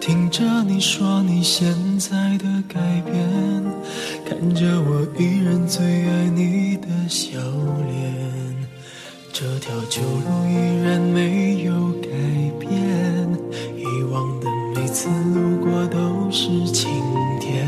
听着你说你现在的改变，看着我依然最爱你的笑脸，这条旧路依然没有改变，以往的每次路过都是晴天，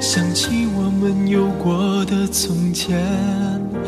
想起我们有过的从前，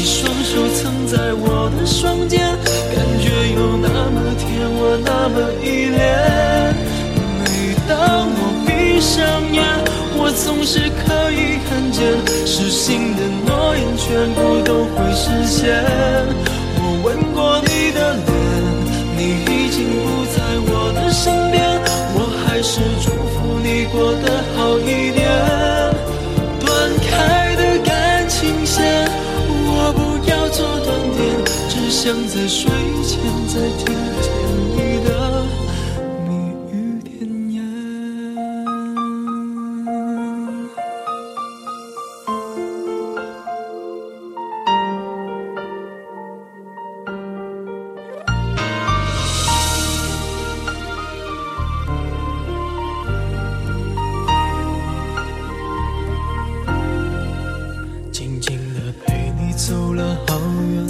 你双手曾在我的双肩，感觉有那么甜，我那么依恋。每当我闭上眼，我总是可以看见，失信的诺言全部都会实现。想在睡前再听见你的蜜语甜言。静静的陪你走了好远，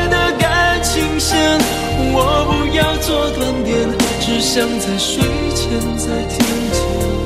想在睡前再听见。